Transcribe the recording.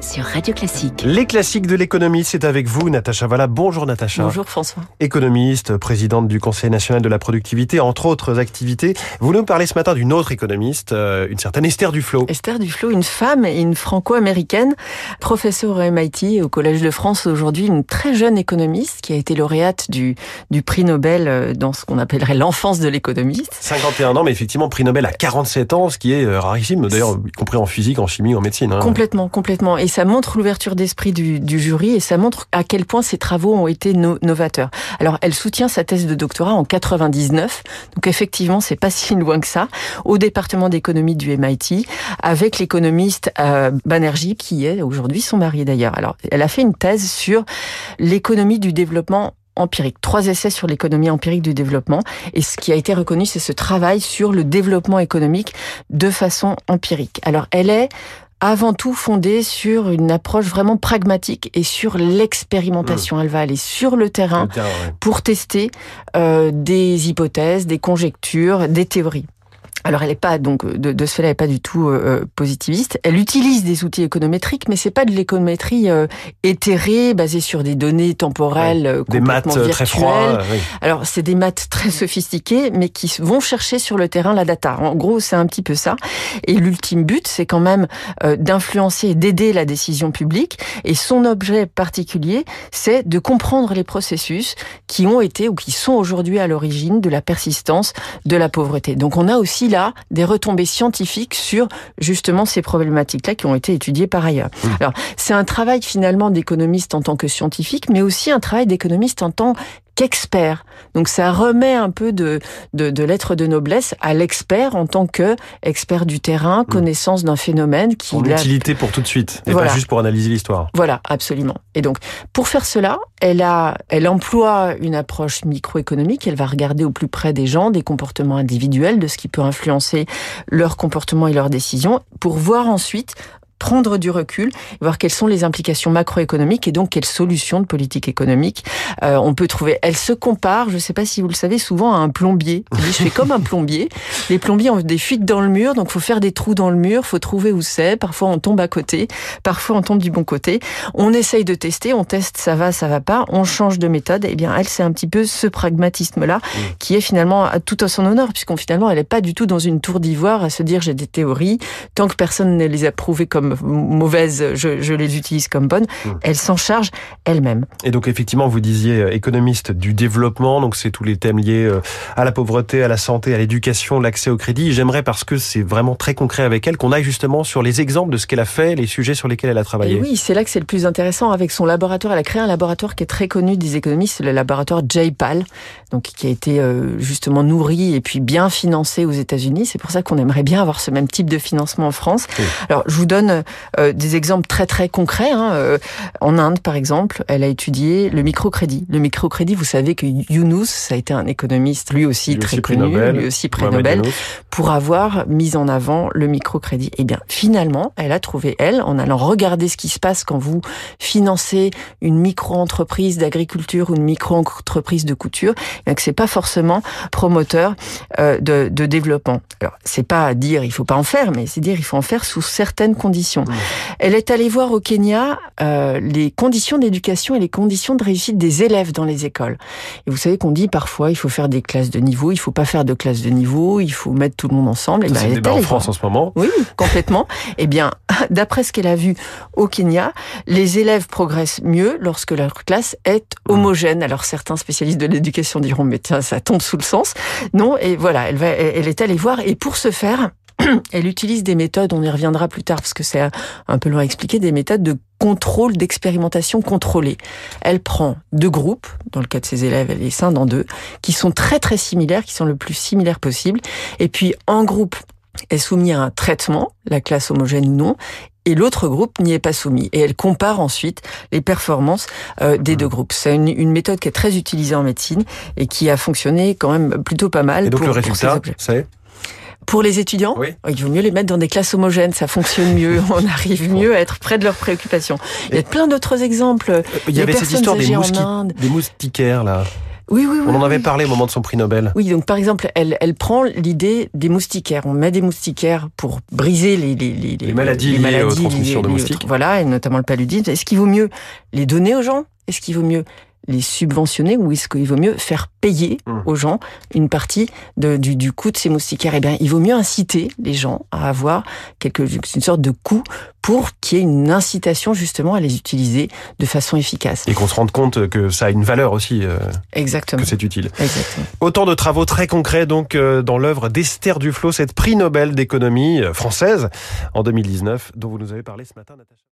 sur Radio Classique. Les classiques de l'économie, c'est avec vous, Natacha Valla. Bonjour Natacha. Bonjour François. Économiste, présidente du Conseil national de la productivité, entre autres activités. Vous nous parlez ce matin d'une autre économiste, euh, une certaine Esther Duflo. Esther Duflo, une femme et une franco-américaine, professeure au MIT au Collège de France aujourd'hui, une très jeune économiste qui a été lauréate du, du prix Nobel euh, dans ce qu'on appellerait l'enfance de l'économiste. 51 ans, mais effectivement prix Nobel à 47 ans, ce qui est euh, rarissime, d'ailleurs, y compris en physique, en chimie, en médecine. Hein. Complètement, complètement. Et ça montre l'ouverture d'esprit du, du, jury et ça montre à quel point ses travaux ont été no novateurs. Alors, elle soutient sa thèse de doctorat en 99, donc effectivement, c'est pas si loin que ça, au département d'économie du MIT, avec l'économiste euh, Banerjee, qui est aujourd'hui son mari d'ailleurs. Alors, elle a fait une thèse sur l'économie du développement empirique. Trois essais sur l'économie empirique du développement. Et ce qui a été reconnu, c'est ce travail sur le développement économique de façon empirique. Alors, elle est avant tout fondée sur une approche vraiment pragmatique et sur l'expérimentation. Mmh. Elle va aller sur le terrain, le terrain ouais. pour tester euh, des hypothèses, des conjectures, des théories. Alors elle n'est pas donc de, de ce fait, elle n'est pas du tout euh, positiviste. Elle utilise des outils économétriques, mais c'est pas de l'économétrie euh, éthérée, basée sur des données temporelles ouais. euh, complètement des maths virtuelles. Très froids, oui. Alors c'est des maths très sophistiquées, mais qui vont chercher sur le terrain la data. En gros, c'est un petit peu ça. Et l'ultime but, c'est quand même euh, d'influencer et d'aider la décision publique. Et son objet particulier, c'est de comprendre les processus qui ont été ou qui sont aujourd'hui à l'origine de la persistance de la pauvreté. Donc on a aussi là des retombées scientifiques sur justement ces problématiques-là qui ont été étudiées par ailleurs. Mmh. Alors, c'est un travail finalement d'économiste en tant que scientifique, mais aussi un travail d'économiste en tant qu'expert. Donc ça remet un peu de, de, de lettre de noblesse à l'expert en tant que expert du terrain, connaissance d'un phénomène qui... Pour l'utilité pour tout de suite, et voilà. pas juste pour analyser l'histoire. Voilà, absolument. Et donc, pour faire cela, elle, a, elle emploie une approche microéconomique, elle va regarder au plus près des gens, des comportements individuels, de ce qui peut influencer leur comportement et leurs décisions, pour voir ensuite prendre du recul, voir quelles sont les implications macroéconomiques et donc quelles solutions de politique économique euh, on peut trouver. Elle se compare, je ne sais pas si vous le savez, souvent à un plombier. Je fais comme un plombier. Les plombiers ont des fuites dans le mur, donc faut faire des trous dans le mur, faut trouver où c'est. Parfois on tombe à côté, parfois on tombe du bon côté. On essaye de tester, on teste, ça va, ça va pas, on change de méthode. Et eh bien elle, c'est un petit peu ce pragmatisme-là mmh. qui est finalement tout à son honneur, puisqu'on finalement elle n'est pas du tout dans une tour d'ivoire à se dire j'ai des théories, tant que personne ne les a prouvées comme mauvaises, je, je, les utilise comme bonnes. Mmh. Elle s'en charge elle-même. Et donc effectivement, vous disiez euh, économiste du développement, donc c'est tous les thèmes liés euh, à la pauvreté, à la santé, à l'éducation, l'accès au crédit. J'aimerais parce que c'est vraiment très concret avec elle qu'on aille justement sur les exemples de ce qu'elle a fait, les sujets sur lesquels elle a travaillé. Et oui, c'est là que c'est le plus intéressant avec son laboratoire. Elle a créé un laboratoire qui est très connu des économistes, le laboratoire J-PAL, donc qui a été euh, justement nourri et puis bien financé aux États-Unis. C'est pour ça qu'on aimerait bien avoir ce même type de financement en France. Oui. Alors, je vous donne euh, des exemples très très concrets. Hein. Euh, en Inde, par exemple, elle a étudié le microcrédit. Le microcrédit, vous savez que Yunus, ça a été un économiste, lui aussi lui très aussi connu, Nobel, lui aussi prix Nobel, pour avoir mis en avant le microcrédit. Eh bien, finalement, elle a trouvé, elle, en allant regarder ce qui se passe quand vous financez une micro-entreprise d'agriculture ou une micro-entreprise de couture, eh que c'est pas forcément promoteur euh, de, de, développement. Alors, c'est pas à dire il faut pas en faire, mais c'est dire il faut en faire sous certaines conditions. Mmh. Elle est allée voir au Kenya euh, les conditions d'éducation et les conditions de réussite des élèves dans les écoles. Et vous savez qu'on dit parfois il faut faire des classes de niveau, il faut pas faire de classes de niveau, il faut mettre tout le monde ensemble. Ça, et ben, débat en France en ce moment. Oui, complètement. eh bien, d'après ce qu'elle a vu au Kenya, les élèves progressent mieux lorsque leur classe est homogène. Alors certains spécialistes de l'éducation diront mais tiens ça tombe sous le sens. Non et voilà, elle va, elle est allée voir et pour ce faire elle utilise des méthodes, on y reviendra plus tard parce que c'est un peu long à expliquer, des méthodes de contrôle, d'expérimentation contrôlée. Elle prend deux groupes, dans le cas de ses élèves, elle est scinde en deux, qui sont très très similaires, qui sont le plus similaires possible. Et puis en groupe, est soumis à un traitement, la classe homogène ou non, et l'autre groupe n'y est pas soumis. Et elle compare ensuite les performances euh, des deux groupes. C'est une, une, méthode qui est très utilisée en médecine et qui a fonctionné quand même plutôt pas mal. Et donc pour, le résultat, c'est pour les étudiants, oui. il vaut mieux les mettre dans des classes homogènes, ça fonctionne mieux, on arrive mieux à être près de leurs préoccupations. Il y a plein d'autres exemples. Il y avait cette histoire des, des moustiquaires là. Oui, oui, oui. On en avait parlé au moment de son prix Nobel. Oui, donc par exemple, elle, elle prend l'idée des moustiquaires. On met des moustiquaires pour briser les, les, les, Les maladies liées aux transmissions de moustiques. Voilà, et notamment le paludisme. Est-ce qu'il vaut mieux les donner aux gens? Est-ce qu'il vaut mieux les subventionner ou est-ce qu'il vaut mieux faire payer Hum. aux gens une partie de- du, du coût de ces moustiquaires? Eh bien, il vaut mieux inciter les gens à avoir quelque, une sorte de coût pour qu'il y ait une incitation justement à les utiliser de façon efficace. Et qu'on se rende compte que ça a une valeur aussi, euh, Exactement. que c'est utile. Exactement. Autant de travaux très concrets donc euh, dans l'œuvre d'Esther Duflo, cette prix Nobel d'économie euh, française en 2019 dont vous nous avez parlé ce matin, Natacha.